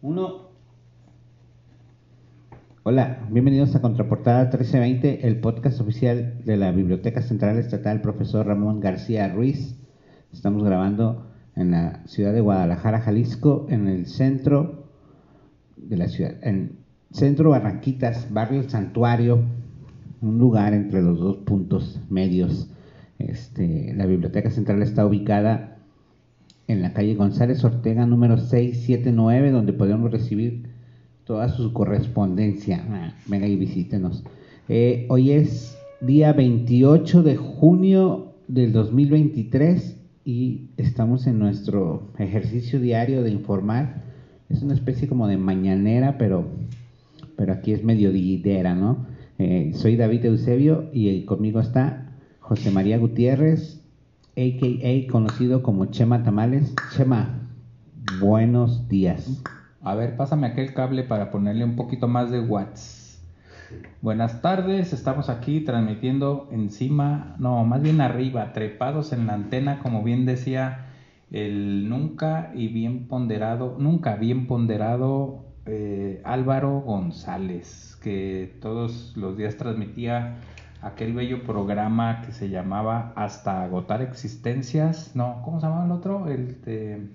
Uno. Hola, bienvenidos a Contraportada 1320, el podcast oficial de la Biblioteca Central Estatal Profesor Ramón García Ruiz. Estamos grabando en la ciudad de Guadalajara, Jalisco, en el centro de la ciudad, en Centro Barranquitas, Barrio El Santuario, un lugar entre los dos puntos medios. Este, la Biblioteca Central está ubicada en la calle González Ortega número 679, donde podemos recibir toda su correspondencia. Ah, venga y visítenos. Eh, hoy es día 28 de junio del 2023 y estamos en nuestro ejercicio diario de informar. Es una especie como de mañanera, pero, pero aquí es mediodidera, ¿no? Eh, soy David Eusebio y conmigo está José María Gutiérrez, a.k.a. conocido como Chema Tamales. Chema, buenos días. A ver, pásame aquel cable para ponerle un poquito más de watts. Buenas tardes, estamos aquí transmitiendo encima, no, más bien arriba, trepados en la antena, como bien decía el nunca y bien ponderado, nunca bien ponderado eh, Álvaro González, que todos los días transmitía aquel bello programa que se llamaba Hasta agotar existencias. No, ¿cómo se llamaba el otro? El de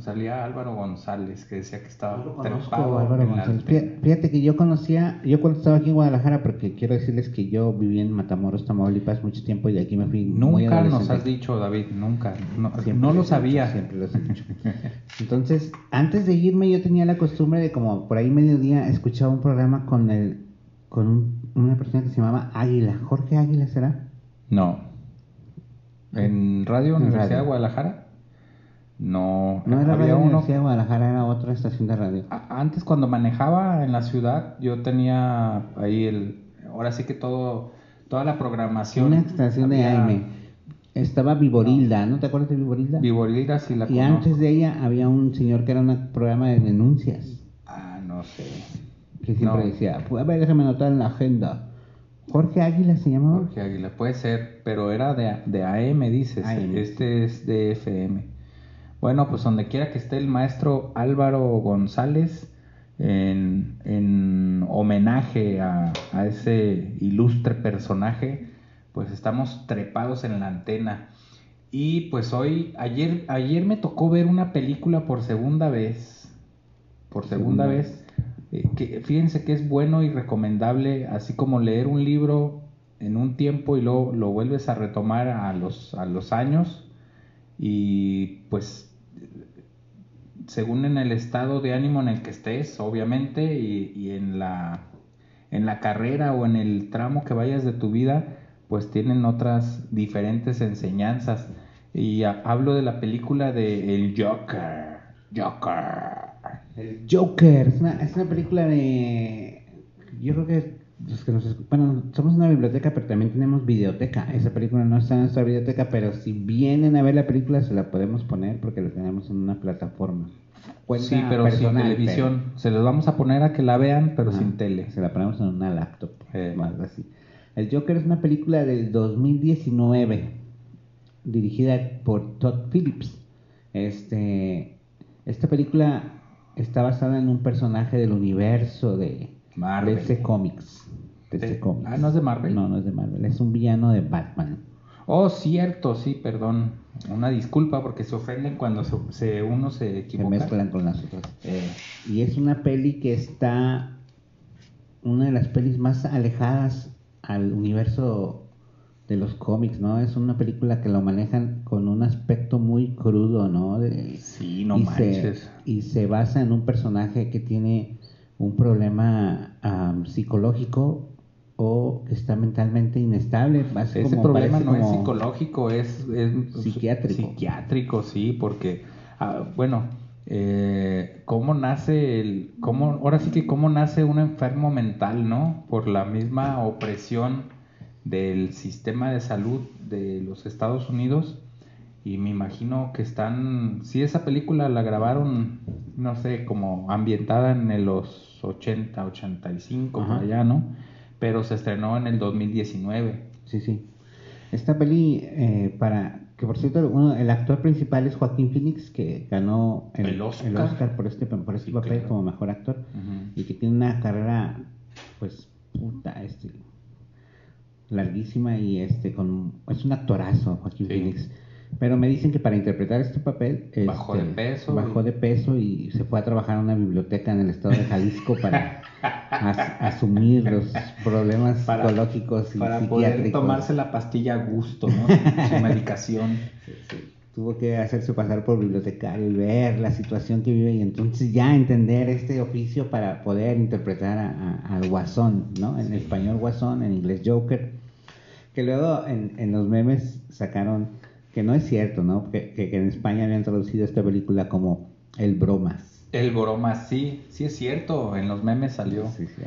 salía Álvaro González que decía que estaba trepado Álvaro González. Fíjate que yo conocía, yo cuando estaba aquí en Guadalajara, porque quiero decirles que yo viví en Matamoros, Tamaulipas mucho tiempo y de aquí me fui Nunca nos has dicho, David, nunca. No, no lo sabía. Siempre lo he dicho. Entonces, antes de irme yo tenía la costumbre de como por ahí mediodía escuchaba un programa con el con un una persona que se llamaba Águila. ¿Jorge Águila será? No. ¿En Radio Universidad de Guadalajara? No, no era Radio Universidad de Guadalajara, era otra estación de radio. Antes cuando manejaba en la ciudad, yo tenía ahí el, ahora sí que todo, toda la programación. Una estación de AM. Estaba Viborilda, no. te acuerdas de Viborilda? Viborilda sí la Y antes de ella había un señor que era un programa de denuncias. Ah, no sé que siempre decía, pues, a ver, déjame anotar en la agenda. Jorge Águila se llamaba. Jorge Águila, puede ser, pero era de, de AM, dices. Este es de FM. Bueno, pues donde quiera que esté el maestro Álvaro González, en, en homenaje a, a, ese ilustre personaje, pues estamos trepados en la antena. Y pues hoy, ayer, ayer me tocó ver una película por segunda vez. Por segunda. vez que, fíjense que es bueno y recomendable, así como leer un libro en un tiempo y luego lo vuelves a retomar a los, a los años y pues según en el estado de ánimo en el que estés, obviamente, y, en, la, en la carrera o en el tramo que vayas de tu vida, pues tienen otras diferentes enseñanzas. Y hablo de la película de El Joker. Joker. El Joker. Es una, es una película de. Yo creo que los que nos bueno, somos una biblioteca, pero también tenemos videoteca. Esa película no está en nuestra biblioteca, pero si vienen a ver la película, se la podemos poner porque la tenemos en una plataforma. sí, pero sin televisión. Se los vamos a poner a que la vean, pero sin tele. Se la ponemos en una laptop. Eh. Más así. El Joker es una película del 2019, dirigida por Todd Phillips. Este, esta película está basada en un personaje del universo de Marvel. DC Comics. Ah, no es de Marvel. No, no es de Marvel. Es un villano de Batman. Oh, cierto, sí, perdón. Una disculpa porque se ofenden cuando se, uno se equivoca. Se mezclan con las otras. Eh. Y es una peli que está una de las pelis más alejadas al universo de los cómics, ¿no? Es una película que lo manejan con un aspecto muy crudo, ¿no? sí, no manches. y se basa en un personaje que tiene un problema psicológico o que está mentalmente inestable. Ese problema no es psicológico, es, psiquiátrico. Psiquiátrico, sí, porque, ah, bueno, eh, cómo nace el, cómo, ahora sí que cómo nace un enfermo mental, ¿no? Por la misma opresión del sistema de salud de los Estados Unidos y me imagino que están, si esa película la grabaron, no sé, como ambientada en los 80, 85, por allá, ¿no? Pero se estrenó en el 2019. Sí, sí. Esta peli, eh, para que por cierto, uno, el actor principal es Joaquín Phoenix, que ganó el, Oscar. por este, por este papel como mejor actor, y que tiene una carrera, pues, puta, este, larguísima y este, con, es un actorazo, Joaquín Phoenix. Pero me dicen que para interpretar este papel bajó de este, peso, bajó de peso y se fue a trabajar en una biblioteca en el estado de Jalisco para asumir los problemas psicológicos y para poder tomarse la pastilla a gusto, ¿no? Su medicación. Tuvo que hacerse pasar por bibliotecario y ver la situación que vive y entonces ya entender este oficio para poder interpretar al Guasón, ¿no? En español Guasón, en inglés Joker. Que luego en, en los memes sacaron que no es cierto, ¿no? Que, que, en España habían traducido esta película como El Bromas. El Bromas, sí, sí es cierto, en los memes salió. Sí, sí,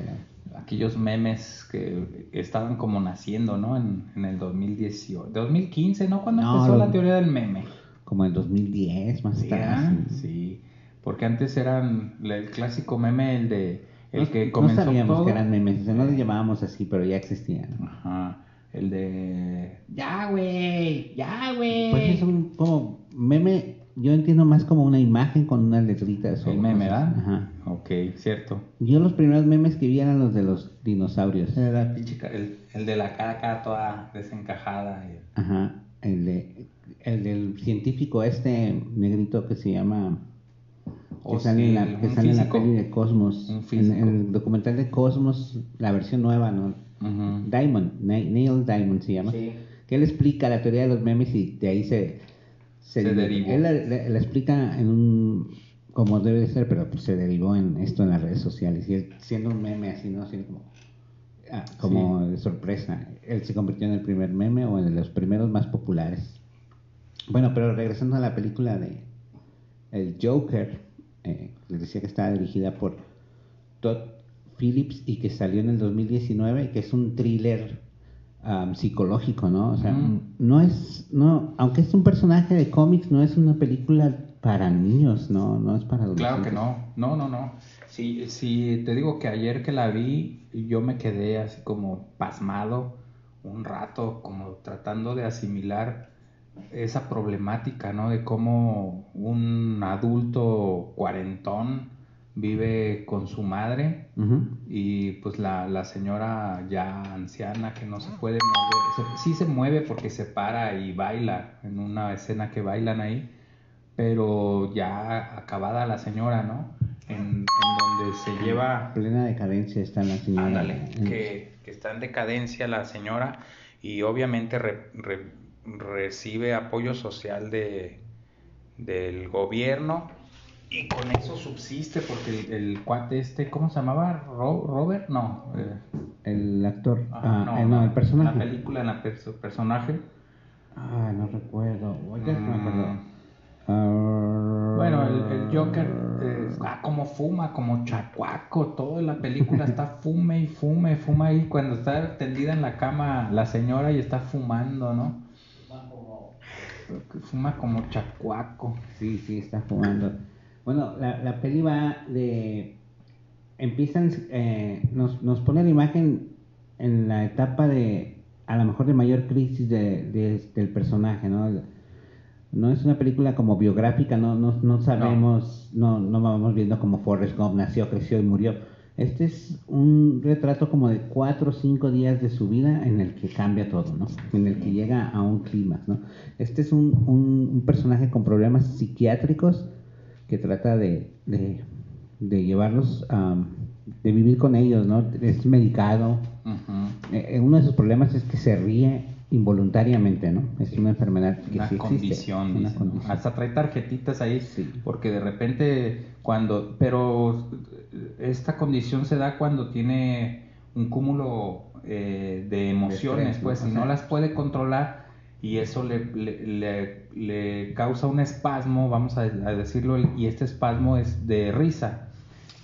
Aquellos memes que estaban como naciendo, ¿no? En, en el 2018, 2015, ¿no? Cuando empezó la teoría del meme. Como en 2010, más tarde. Sí, porque antes eran el clásico meme, el de... El que comenzó no sabíamos que eran memes, no los llamábamos así, pero ya existían. Ajá el de. Ya, güey, ya, güey. Pues es un como meme. Yo entiendo más como una imagen con unas letritas. El meme, ¿verdad? Ajá. Ok, cierto. Yo los primeros memes que vi eran los de los dinosaurios. el, el de la cara toda desencajada. Ajá. El, de, el del científico este negrito que se llama que sale, en la, que sale en la peli de Cosmos. En, en, el documental de Cosmos, la versión nueva, ¿no? Diamond, Neil Diamond se llama, que él explica la teoría de los memes y de ahí se, se, derivó. Él la, explica en un, como debe de ser, pero pues se derivó en esto en las redes sociales y él siendo un meme así, ¿no? Siendo como, ah, como de sorpresa, él se convirtió en el primer meme o en los primeros más populares. Bueno, pero regresando a la película de El Joker, eh, les decía que estaba dirigida por Todd Phillips y que salió en el 2019, que es un thriller psicológico, ¿no? O sea, no es, no, aunque es un personaje de cómics, no es una película para niños, ¿no? No es para adolescentes. Claro que no, no, no, no. Si, si te digo que ayer que la vi, yo me quedé así como pasmado un rato, como tratando de asimilar esa problemática, ¿no? De cómo un adulto cuarentón vive con su madre y pues la, la, señora ya anciana que no se puede mover, sí se mueve porque se para y baila en una escena que bailan ahí, pero ya acabada la señora, ¿no? En, donde se lleva... Plena decadencia está la señora. Ándale, que, que, está en decadencia la señora y obviamente recibe apoyo social de, del gobierno y con eso subsiste porque el, cuate este, ¿cómo se llamaba? Robert, no. Eh. El actor. Ah, ah, no, el personaje. La película, en la personaje. Ah, no recuerdo. Mm. Ah, bueno, el, Joker, eh, ah, como fuma, como chacuaco, todo en la película está fume y fume, fuma ahí cuando está tendida en la cama la señora y está fumando, ¿no? Fuma como chacuaco. Sí, sí, está fumando. Bueno, la, la peli va de... Empiezan, eh, nos, nos pone la imagen en la etapa de, a lo mejor de mayor crisis de, del personaje, ¿no? No es una película como biográfica, no, no, no sabemos, no. no, vamos viendo cómo Forrest Gump nació, creció y murió. Este es un retrato como de cuatro o cinco días de su vida en el que cambia todo, ¿no? En el que llega a un clima, ¿no? Este es un, un, un personaje con problemas psiquiátricos que trata de, de, llevarlos, a, de vivir con ellos, ¿no? Es medicado. Eh, uno de sus problemas es que se ríe involuntariamente, ¿no? Es una enfermedad que una, condición, una condición. Hasta trae tarjetitas ahí, porque de repente cuando, pero esta condición se da cuando tiene un cúmulo eh, de emociones, pues, si no las puede controlar, y eso le, le, le, causa un espasmo, vamos a, decirlo, y este espasmo es de risa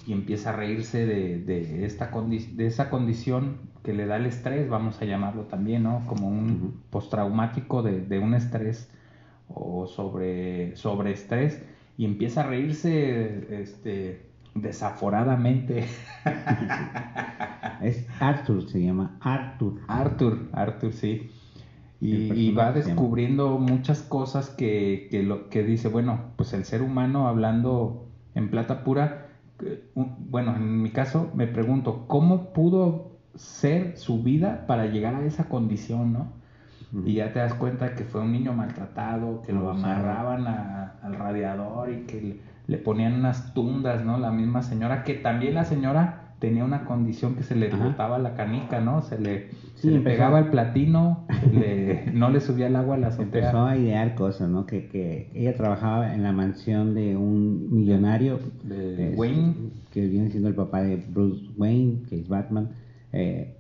y empieza a reírse de, de esta de esa condición que le da el estrés, vamos a llamarlo también, ¿no? Como un postraumático de, de, un estrés o sobre, sobre estrés y empieza a reírse este, desaforadamente. es Arthur, se llama Arthur. Arthur, Arthur, sí. Y, va descubriendo muchas cosas que, que, lo, que dice, bueno, pues el ser humano hablando en plata pura, bueno, en mi caso me pregunto, ¿cómo pudo ser su vida para llegar a esa condición, no? Y ya te das cuenta que fue un niño maltratado, que lo amarraban al radiador y que le, ponían unas tundas, ¿no? La misma señora, que también la señora tenía una condición que se le botaba la canica, ¿no? Se le, pegaba el platino, no le subía el agua a la azotea. Empezó a idear cosas, ¿no? Que, que ella trabajaba en la mansión de un millonario. De Wayne. Que viene siendo el papá de Bruce Wayne, que es Batman. Eh,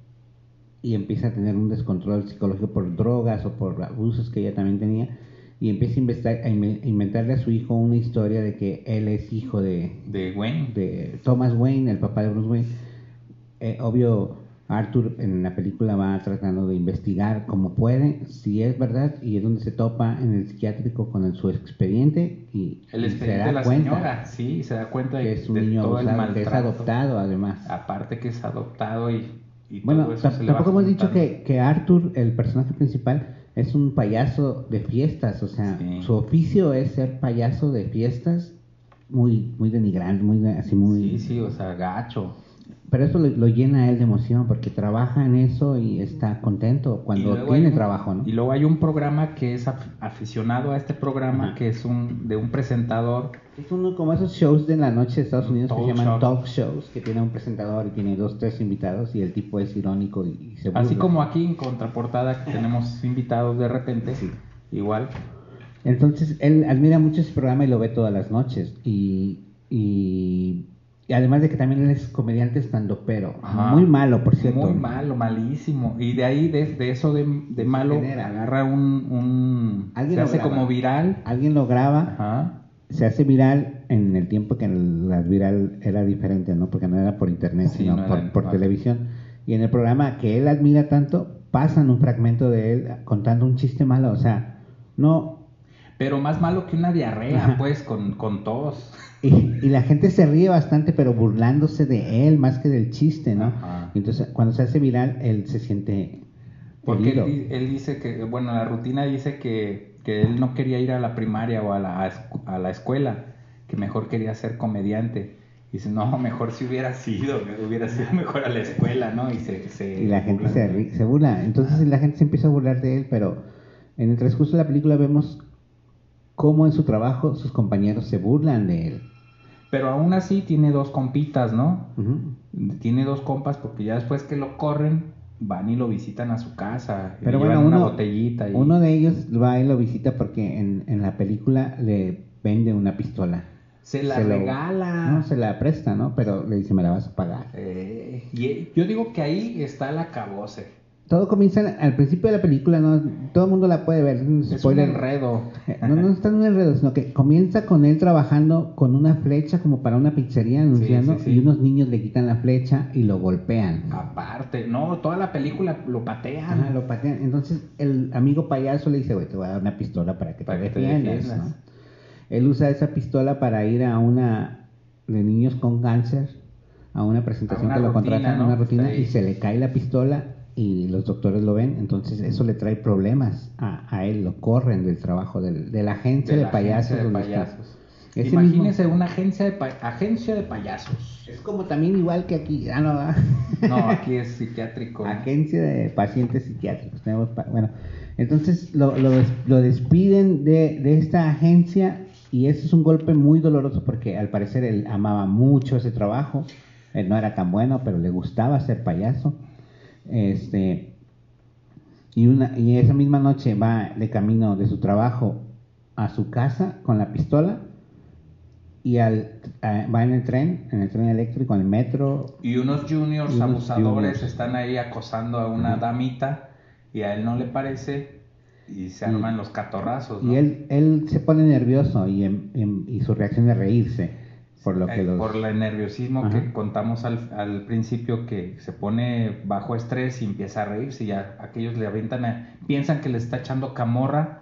y empieza a tener un descontrol psicológico por drogas o por abusos que ella también tenía y empieza a, inventarle a su hijo una historia de que él es hijo de, de Wayne, de Thomas Wayne, el papá de Bruce Wayne. Eh, obvio, Arthur en la película va tratando de investigar como puede, si es verdad, y es donde se topa en el psiquiátrico con su expediente y, el expediente de la señora, sí, se da cuenta de que es un niño todo que es adoptado además. Aparte que es adoptado y, bueno, tampoco hemos dicho que, que Arthur, el personaje principal, es un payaso de fiestas, o sea, su oficio es ser payaso de fiestas, muy, muy denigrante, muy así muy. Sí, sí, o sea, gacho. Pero eso lo, llena a él de emoción porque trabaja en eso y está contento cuando tiene trabajo, ¿no? Y luego hay un programa que es aficionado a este programa, que es un de un presentador. Es uno como esos shows de la noche de Estados Unidos que se llaman talk shows, que tiene un presentador y tiene dos, tres invitados y el tipo es irónico y, se Así como aquí en Contraportada que tenemos invitados de repente, sí. igual. Entonces él admira mucho ese programa y lo ve todas las noches y, y y además de que también él es comediante estando pero muy malo, por cierto. Muy malo, malísimo. Y de ahí, de, de eso de, de malo, agarra un... un ¿Alguien se hace como viral. Alguien lo graba, se hace viral en el tiempo que la viral era diferente, ¿no? Porque no era por internet, sino por, por televisión. Y en el programa que él admira tanto, pasan un fragmento de él contando un chiste malo. O sea, no... Pero más malo que una diarrea, pues, con, con tos. Y, la gente se ríe bastante, pero burlándose de él más que del chiste, ¿no? Entonces, cuando se hace viral, él se siente. Porque él, dice que, bueno, la rutina dice que, que, él no quería ir a la primaria o a la, a la escuela, que mejor quería ser comediante. Y dice, no, mejor si hubiera sido, hubiera sido mejor a la escuela, ¿no? Y, se, y la gente se, se, burla. Entonces la gente se empieza a burlar de él, pero en el transcurso de la película vemos cómo en su trabajo sus compañeros se burlan de él. Pero aún así tiene dos compitas, ¿no? Tiene dos compas porque ya después que lo corren, van y lo visitan a su casa. Pero bueno, uno, una botellita. Y... Uno de ellos va y lo visita porque en, en la película le vende una pistola. Se la regala. no, se la presta, ¿no? Pero le dice, me la vas a pagar. Eh, y yo digo que ahí está la cabose todo comienza al principio de la película, no todo el mundo la puede ver. Es un enredo. No, no está en un enredo, sino que comienza con él trabajando con una flecha como para una pizzería anunciando y unos niños le quitan la flecha y lo golpean. Aparte, no, toda la película lo patean. Ah, lo patean. Entonces el amigo payaso le dice, güey, te voy a dar una pistola para que te defiendas. Él usa esa pistola para ir a una de niños con cáncer, a una presentación que lo contratan, una rutina, y se le cae la pistola y los doctores lo ven, entonces eso le trae problemas a, él, lo corren del trabajo de la agencia de, payasos. Imagínese una agencia de, agencia de payasos. Es como también igual que aquí. Ah, no, no, aquí es psiquiátrico. Agencia de pacientes psiquiátricos. bueno, entonces lo, lo, despiden de, de, esta agencia y eso es un golpe muy doloroso porque al parecer él amaba mucho ese trabajo. Él no era tan bueno, pero le gustaba ser payaso. Este, y, una, y esa misma noche va de camino de su trabajo a su casa con la pistola y al, va en el tren, en el tren eléctrico, en el metro. Y unos juniors abusadores están ahí acosando a una damita y a él no le parece y se arman los catorrazos. Y él, él se pone nervioso y, y su reacción es reírse. Por, lo que por el nerviosismo que contamos al, al, principio, que se pone bajo estrés y empieza a reírse, y ya aquellos le avientan, piensan que le está echando camorra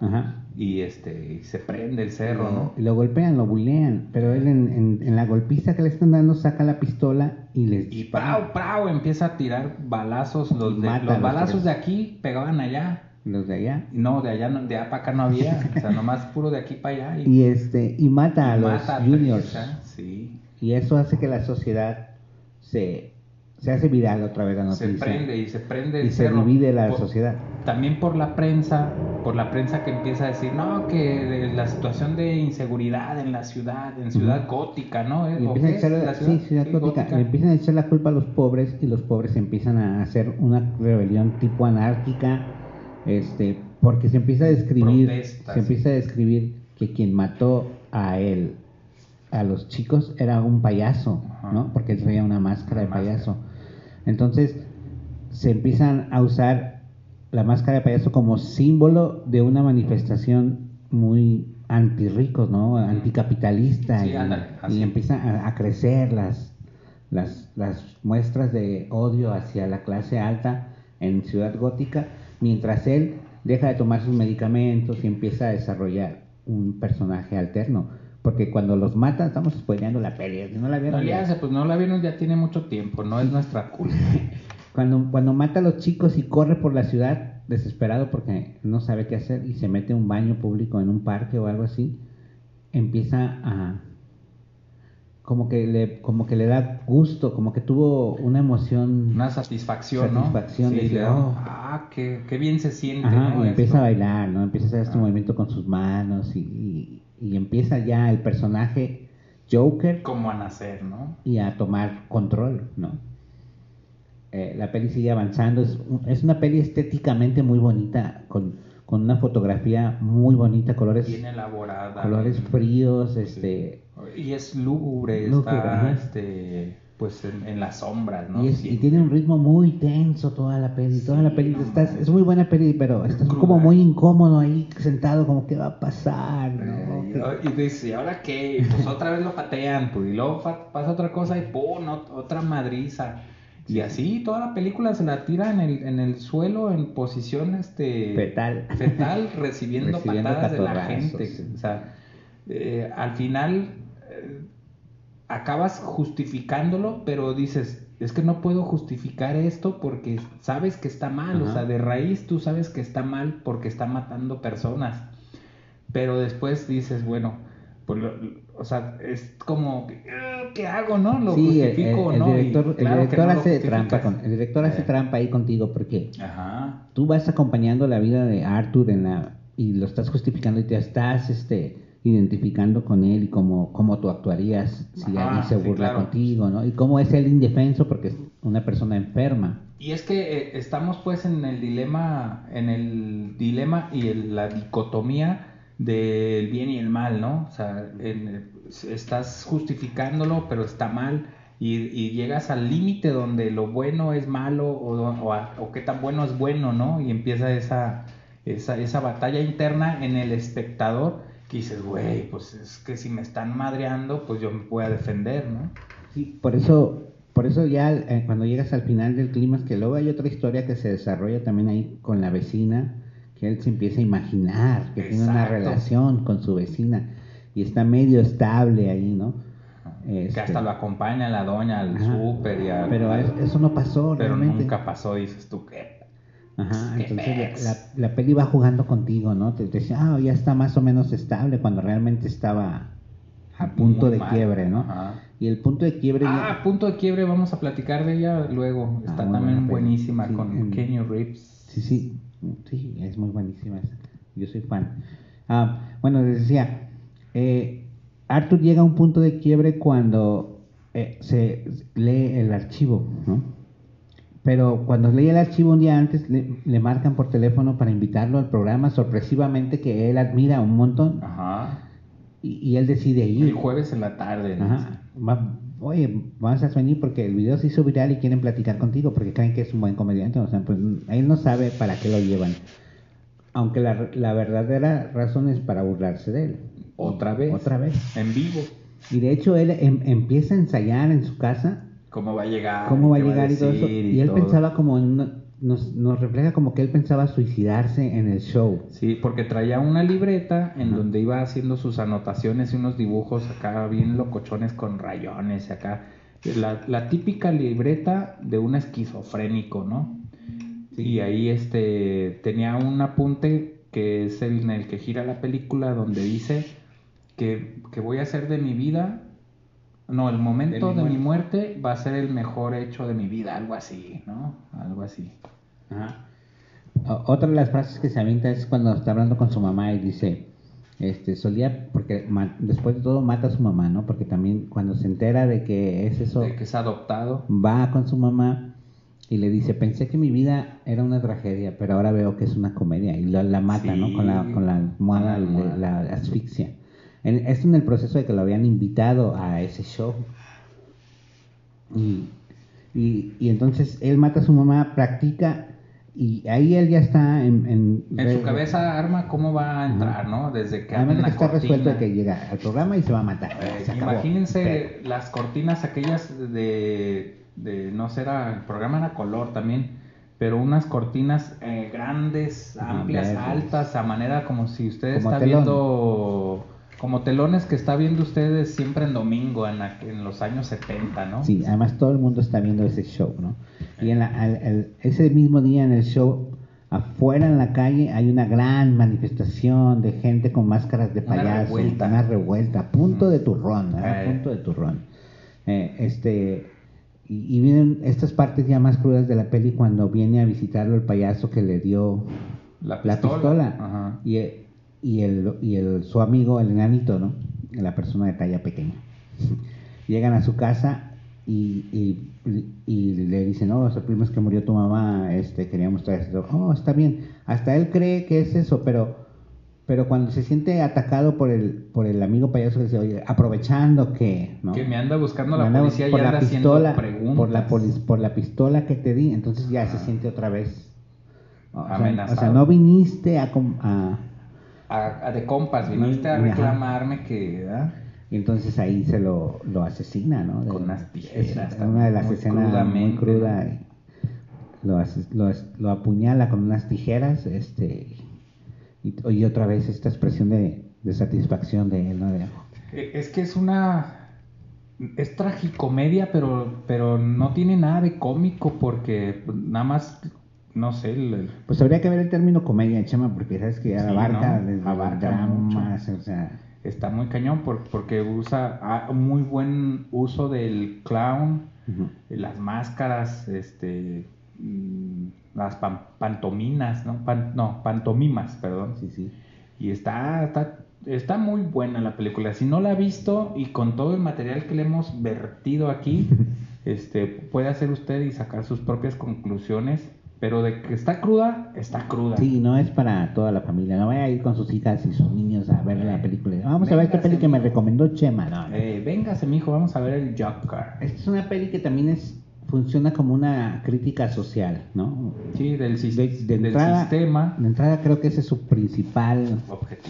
y este se prende el cerro, ¿no? Y lo golpean, lo bulean, pero él en, en, la golpiza que le están dando saca la pistola y les Y prau, prau, empieza a tirar balazos, los, de, los balazos de aquí pegaban allá Los de allá. No, de allá, no, de allá para acá no había. o sea, nomás puro de aquí para allá. Y, este, y mata a los juniors. sí. Y eso hace que la sociedad se, se hace viral otra vez la noticia. Se prende y se prende y se divide la sociedad. También por la prensa, por la prensa que empieza a decir, no, que la situación de inseguridad en la ciudad, en ciudad gótica, ¿no? Y empiezan, a echar la, sí, ciudad gótica. empiezan a echar la culpa a los pobres y los pobres empiezan a hacer una rebelión tipo anárquica, este, porque se empieza a describir, se empieza a describir que quien mató a él a los chicos era un payaso, ¿no? Porque él traía una máscara de payaso. Entonces se empiezan a usar la máscara de payaso como símbolo de una manifestación muy antirricos, ¿no? Anticapitalista y, empiezan a, a, crecer las, las, las muestras de odio hacia la clase alta en Ciudad Gótica, mientras él deja de tomar sus medicamentos y empieza a desarrollar un personaje alterno porque cuando los matan, estamos spoileando la peli. no la vieron. No ya, pues no la vieron ya tiene mucho tiempo, no es nuestra culpa. cuando, cuando mata a los chicos y corre por la ciudad desesperado porque no sabe qué hacer y se mete a un baño público en un parque o algo así, empieza a como que le como que le da gusto, como que tuvo una emoción, una satisfacción, satisfacción ¿no? de oh". ah, qué, qué, bien se siente, y empieza a bailar, ¿no? Empieza a hacer este ah. movimiento con sus manos y, y empieza ya el personaje Joker. Como a nacer, ¿no? Y a tomar control, ¿no? Eh, la peli sigue avanzando, es, es, una peli estéticamente muy bonita, con, con, una fotografía muy bonita, colores... Bien elaborada. Colores fríos, este... Y es lúgubre, está, este pues en, las sombras, ¿no? Y, tiene un ritmo muy tenso toda la peli, toda la peli, estás, es muy buena peli, pero estás como muy incómodo ahí sentado, como qué va a pasar, ¿no? Y, dice, ¿y ahora qué? Pues otra vez lo patean, pues, y luego pasa otra cosa y ¡pum! otra madriza. Y así toda la película se la tira en el, en el suelo en posición este fetal, fetal recibiendo, patadas de la gente. O sea, eh, al final acabas justificándolo, pero dices, es que no puedo justificar esto porque sabes que está mal, o sea, de raíz tú sabes que está mal porque está matando personas, pero después dices, bueno, pues, o sea, es como, ¿qué hago, no? Lo justifico, el, ¿no? Director, el director hace trampa, el director hace trampa ahí contigo porque tú vas acompañando la vida de Arthur en la y lo estás justificando y te estás, este identificando con él y cómo, cómo tú actuarías si alguien se burla contigo, ¿no? Y cómo es él indefenso porque es una persona enferma. Y es que eh, estamos pues en el dilema, en el dilema y la dicotomía del bien y el mal, ¿no? O sea, estás justificándolo, pero está mal. Y, llegas al límite donde lo bueno es malo o, o, qué tan bueno es bueno, ¿no? Y empieza esa, esa, esa batalla interna en el espectador que dices, güey, pues es que si me están madreando, pues yo me voy a defender, ¿no? Sí, por eso, por eso ya eh, cuando llegas al final del clima, es que luego hay otra historia que se desarrolla también ahí con la vecina, que él se empieza a imaginar que tiene una relación con su vecina y está medio estable ahí, ¿no? que hasta este, lo acompaña la doña al súper y Pero eso no pasó, Pero nunca pasó, dices tú, ¿qué Ajá, entonces la, peli va jugando contigo, ¿no? Te, decía, ah, ya está más o menos estable cuando realmente estaba a punto de quiebre, ¿no? Y el punto de quiebre. Ah, punto de quiebre, vamos a platicar de ella luego. Está ah, también buenísima con Kenny Reeves. Sí, sí, sí, es muy buenísima esa. Yo soy fan. Ah, bueno, les decía, eh, Arthur llega a un punto de quiebre cuando eh, se lee el archivo, ¿no? Pero cuando leí el archivo un día antes, le, marcan por teléfono para invitarlo al programa, sorpresivamente que él admira un montón. Ajá. Y, él decide ir. El jueves en la tarde. Ajá. oye, vas a venir porque el video se hizo viral y quieren platicar contigo porque creen que es un buen comediante. O sea, pues él no sabe para qué lo llevan. Aunque la, la verdadera razón es para burlarse de él. Otra vez. Otra vez. En vivo. Y de hecho él em, empieza a ensayar en su casa cómo va a llegar, cómo va a llegar y todo eso. Y, él pensaba como nos, nos refleja como que él pensaba suicidarse en el show. Sí, porque traía una libreta en donde iba haciendo sus anotaciones y unos dibujos acá bien locochones con rayones acá. La, la típica libreta de un esquizofrénico, ¿no? Y ahí este tenía un apunte que es el en el que gira la película donde dice que, que voy a hacer de mi vida no, el momento de, mi, muerte va a ser el mejor hecho de mi vida, algo así, ¿no? Algo así. Ajá. Otra de las frases que se avienta es cuando está hablando con su mamá y dice, este, solía, porque después de todo mata a su mamá, ¿no? Porque también cuando se entera de que es eso, de que es adoptado, va con su mamá y le dice, pensé que mi vida era una tragedia, pero ahora veo que es una comedia y la, mata, ¿no? Con la, con la almohada, la, la asfixia esto en el proceso de que lo habían invitado a ese show. Y, y, entonces él mata a su mamá, practica y ahí él ya está en... En, su cabeza arma cómo va a entrar, ¿no? Desde que... Además que está resuelto de que llega al programa y se va a matar. Eh, imagínense las cortinas aquellas de, de... No sé, era, el programa era color también pero unas cortinas eh, grandes, amplias, altas, a manera como si usted está viendo como telones que está viendo ustedes siempre en domingo, en, en, los años 70, ¿no? Sí, además todo el mundo está viendo ese show, ¿no? Y en ese mismo día en el show, afuera en la calle, hay una gran manifestación de gente con máscaras de payaso. Una revuelta. Una revuelta, a punto de turrón, a eh. punto de turrón. Eh, este, y, vienen estas partes ya más crudas de la peli cuando viene a visitarlo el payaso que le dio la pistola. Ajá. Y y el, y el, su amigo, el enanito, ¿no? La persona de talla pequeña. Llegan a su casa y, y, le dicen, no, oh, es que murió tu mamá, este, queríamos traer esto. Oh, está bien. Hasta él cree que es eso, pero, pero cuando se siente atacado por el, por el amigo payaso, dice, oye, aprovechando que, ¿no? Que me anda buscando la policía por la pistola, por la, por la pistola que te di, entonces ya se siente otra vez. amenazado. o sea, no viniste a, a a, de compas, viniste a reclamarme que... Y entonces ahí se lo, lo asesina, ¿no? Con unas tijeras. una de las escenas muy cruda. Lo, lo, lo, apuñala con unas tijeras, este... Y, otra vez esta expresión de, de satisfacción de él, ¿no? E, es que es una... Es tragicomedia, pero, pero no tiene nada de cómico porque nada más no sé. Pues habría que ver el término comedia, Chema, porque sabes que abarca, dramas, o sea. Está muy cañón porque usa ah, muy buen uso del clown, las máscaras, este, mm, las pantominas, ¿no? no, pantomimas, perdón. Sí, sí. Y está, está, está muy buena la película. Si no la ha visto y con todo el material que le hemos vertido aquí, este, puede hacer usted y sacar sus propias conclusiones pero de que está cruda, está cruda. Sí, no es para toda la familia. No vaya a ir con sus hijas y sus niños a ver la película. Vamos a ver esta peli que me recomendó Chema. No, eh, véngase, mijo, vamos a ver el Joker. Esta es una peli que también es funciona como una crítica social, ¿no? Sí, del, del sistema. De entrada creo que ese es su principal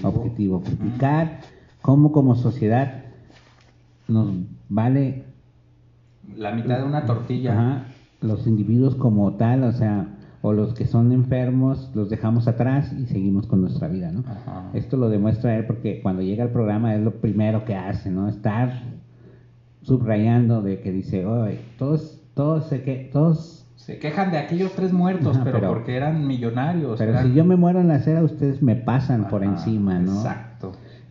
objetivo, criticar cómo como sociedad nos vale la mitad de una tortilla. los individuos como tal, o sea, o los que son enfermos los dejamos atrás y seguimos con nuestra vida, ¿no? Esto lo demuestra él porque cuando llega al programa es lo primero que hace, ¿no? Estar subrayando de que dice, oye, todos, todos se que, todos se quejan de aquellos tres muertos, pero, porque eran millonarios. Pero si yo me muero en la acera, ustedes me pasan por encima, ¿no? Exacto.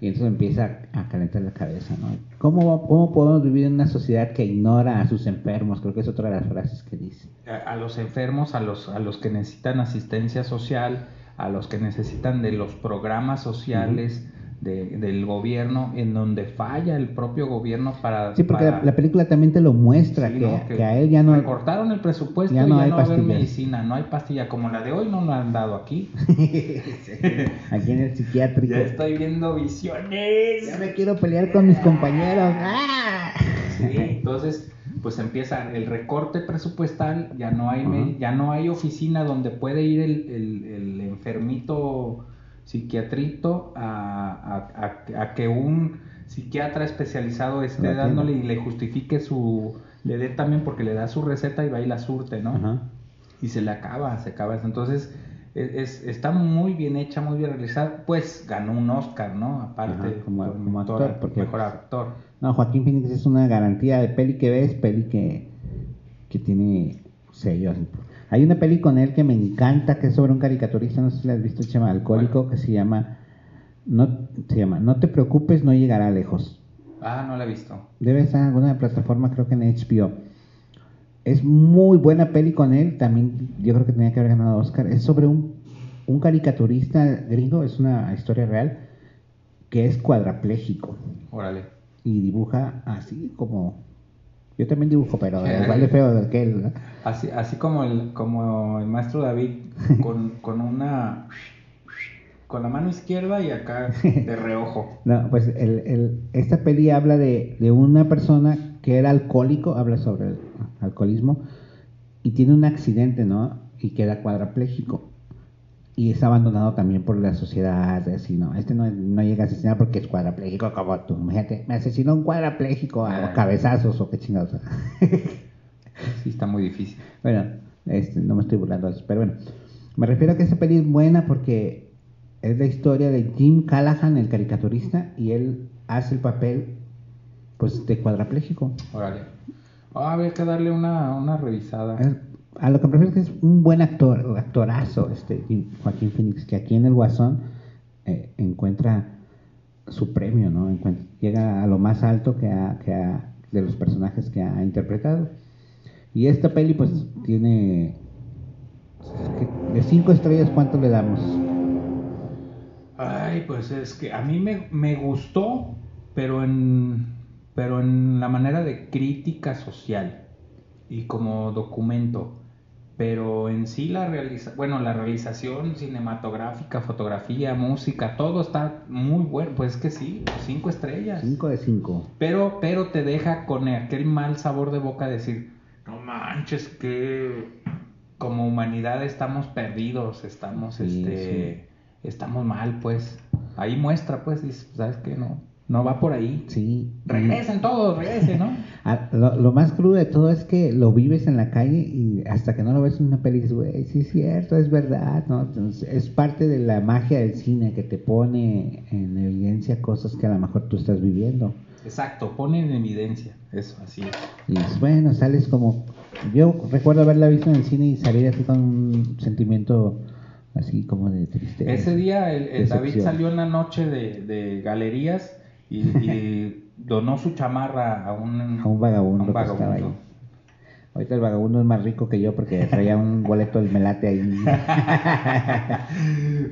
Y entonces empieza a calentar la cabeza, ¿no? ¿Cómo, ¿Cómo podemos vivir en una sociedad que ignora a sus enfermos? Creo que es otra de las frases que dice. A, los enfermos, a los, a los que necesitan asistencia social, a los que necesitan de los programas sociales, del gobierno, en donde falla el propio gobierno para... Sí, porque La, película también te lo muestra, que, a él ya no... Cortaron el presupuesto ya no, hay no medicina, no hay pastilla, como la de hoy no la han dado aquí. aquí en el psiquiátrico. Ya estoy viendo visiones. Ya me quiero pelear con mis compañeros. ¡Ah! Sí, entonces pues empieza el recorte presupuestal, ya no hay, ya no hay oficina donde puede ir el, el, el enfermito psiquiatrito a, a, que un psiquiatra especializado esté dándole y le justifique su, le dé también porque le da su receta y va y la surte, ¿no? Y se le acaba, se acaba eso. Entonces, e, es, está muy bien hecha, muy bien realizada. Pues ganó un Oscar, ¿no? Aparte, como, como, actor, porque, mejor actor. No, Joaquín Phoenix es una garantía de peli que ves, peli que, que tiene sellos. Hay una peli con él que me encanta, que es sobre un caricaturista, no sé si la has visto, Chema, alcohólico, que se llama no, se llama No te preocupes, no llegará lejos. Ah, no la he visto. Debe estar en alguna plataforma, creo que en HBO. Es muy buena peli con él, también yo creo que tenía que haber ganado Oscar. Es sobre un, un caricaturista gringo, es una historia real, que es cuadraplégico. Órale. Y dibuja así como... Yo también dibujo, pero igual de feo que él. Así, así como, el, como el maestro David, con, con una con la mano izquierda y acá de reojo. no, pues el, el, esta peli habla de, de, una persona que era alcohólico, habla sobre el alcoholismo, y tiene un accidente, ¿no? Y queda cuadraplégico. Y es abandonado también por la sociedad, así, ¿no? Este no, no llega a asesinar porque es cuadraplégico como tú. Imagínate, me asesinó un cuadraplégico a ah. cabezazos o qué chingados. sí, está muy difícil. Bueno, este, no me estoy burlando de eso, pero bueno. Me refiero a que esta peli es buena porque es la historia de Jim Callahan, el caricaturista, y él hace el papel pues de cuadrapléjico. Órale. Ah, había que darle una, una revisada. A lo que me refiero es que es un buen actor, actorazo, este Joaquín Phoenix, que aquí en el Guasón eh, encuentra su premio, ¿no? llega a lo más alto que ha, que ha, de los personajes que ha interpretado. Y esta peli pues tiene de cinco estrellas, ¿cuánto le damos? Ay, pues es que a mí me, me gustó, pero en, pero en la manera de crítica social y como documento. Pero en sí la realiza, bueno, la realización cinematográfica, fotografía, música, todo está muy bueno. Pues es que sí, cinco estrellas. Cinco de cinco. Pero, pero te deja con aquel mal sabor de boca decir, no manches que como humanidad estamos perdidos, estamos este estamos mal, pues. Ahí muestra, pues, dices, ¿sabes qué? No, no va por ahí. Sí. Regresen todos, regresen, ¿no? Ah, lo, más crudo de todo es que lo vives en la calle y hasta que no lo ves en una peli dices, güey, sí es cierto, es verdad, ¿no? Entonces, es parte de la magia del cine que te pone en evidencia cosas que a lo mejor tú estás viviendo. Exacto, pone en evidencia, eso, así es. Y bueno, sales como... Yo recuerdo haberla visto en el cine y salir así con un sentimiento así como de tristeza. Ese día el, David salió en la noche de, galerías y, donó su chamarra a un, a un vagabundo. Que estaba ahí. Ahorita el vagabundo es más rico que yo porque traía un boleto del melate ahí.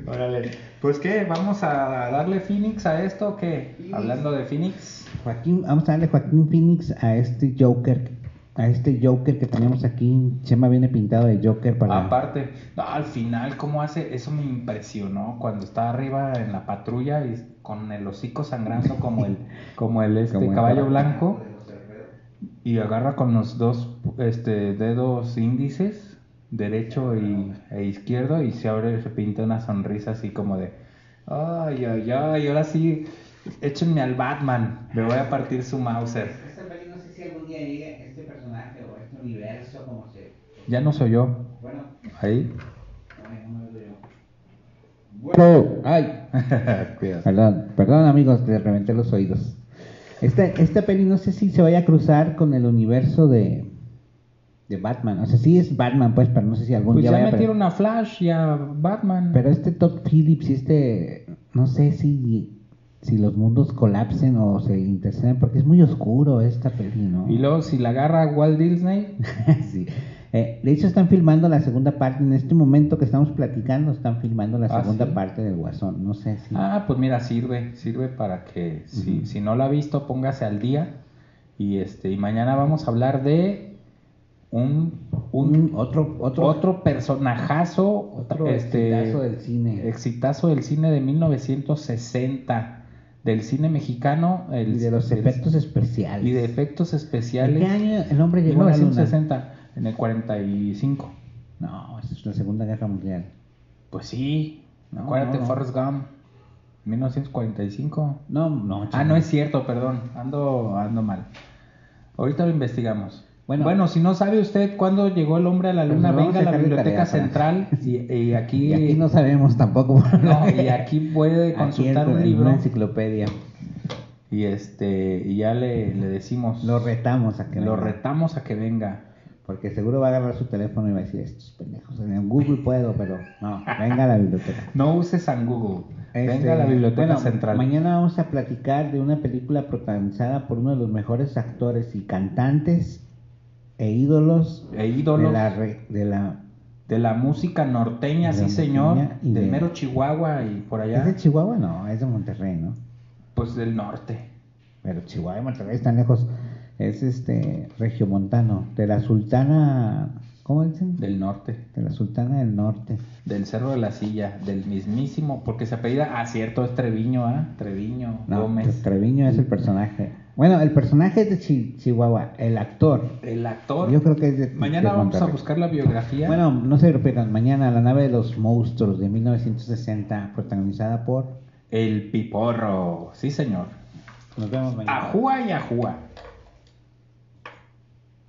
Órale. Pues qué, vamos a darle Phoenix a esto, ¿qué? Hablando de Phoenix. Joaquín, vamos a darle Joaquín Phoenix a este Joker a este Joker que tenemos aquí. Chema viene pintado de Joker para. Aparte, al final, ¿cómo hace? Eso me impresionó cuando está arriba en la patrulla y con el hocico sangrando como el, como el este caballo blanco. Y agarra con los dos este, dedos índices, derecho y, e izquierdo, y se abre, se pinta una sonrisa así como de. Ay, ay, ay, ahora sí, échenme al Batman, me voy a partir su Mauser. no sé si algún día llegue como. Ya no soy yo. Bueno. Ahí. Bueno, ay. perdón, perdón amigos, te reventé los oídos. Esta, esta peli no sé si se vaya a cruzar con el universo de, de Batman. O sea, sí es Batman, pues, pero no sé si algún pues día. Pues ya metieron a Flash y a Batman. Pero este Todd Phillips y este. No sé si si los mundos colapsen o se interceden, porque es muy oscuro esta peli, ¿no? Y luego si la agarra Walt Disney. sí. Eh, de hecho están filmando la segunda parte, en este momento que estamos platicando, están filmando la ah, segunda parte del Guasón, no sé si... Ah, pues mira, sirve, sirve para que si, si no la ha visto, póngase al día. Y este y mañana vamos a hablar de un, un, otro, otro, otro personajazo, otro este, exitazo del cine. Exitazo del cine de 1960 del cine mexicano el, y de los efectos especiales. Y de efectos especiales. ¿En qué año el hombre llegó 1960, a la en el 45. No, es la Segunda Guerra Mundial. Pues sí, acuérdate Forrest Gump. 1945. No, no. Ah, no es cierto, perdón. Ando ando mal. Ahorita lo investigamos. Bueno, si no sabe usted cuándo llegó el hombre a la luna, venga a la biblioteca central y, aquí... aquí no sabemos tampoco. No, y aquí puede consultar un libro. Una enciclopedia. Y este y ya le, le, decimos... Lo retamos a que Lo retamos a que venga. Porque seguro va a agarrar su teléfono y va a decir, estos pendejos, en Google puedo, pero no, venga a la biblioteca. No uses San Google, venga a la Este, biblioteca bueno, central. Mañana vamos a platicar de una película protagonizada por uno de los mejores actores y cantantes e ídolos, E ídolos. de la, re- de la De la música norteña, sí señor, y del de- mero Chihuahua y por allá, ¿Es de Chihuahua? No, es de Monterrey, ¿no? pues del norte. Pero Chihuahua y Monterrey están lejos. Es este regiomontano, de la sultana, ¿cómo dicen? Del norte, De la sultana del norte. del Cerro de la Silla, del mismísimo, porque se apellida, ah, cierto, es Treviño, ¿ah? Treviño No, Gómez. Treviño es el personaje. Bueno, el personaje es de Chi- Chihuahua, el actor. El actor. Yo creo que es de Mañana de vamos a buscar la biografía. Bueno, no se pierdan. Mañana la nave de los monstruos de 1960, protagonizada por. El Piporro, sí señor. Nos vemos mañana. Ajúa y ajúa.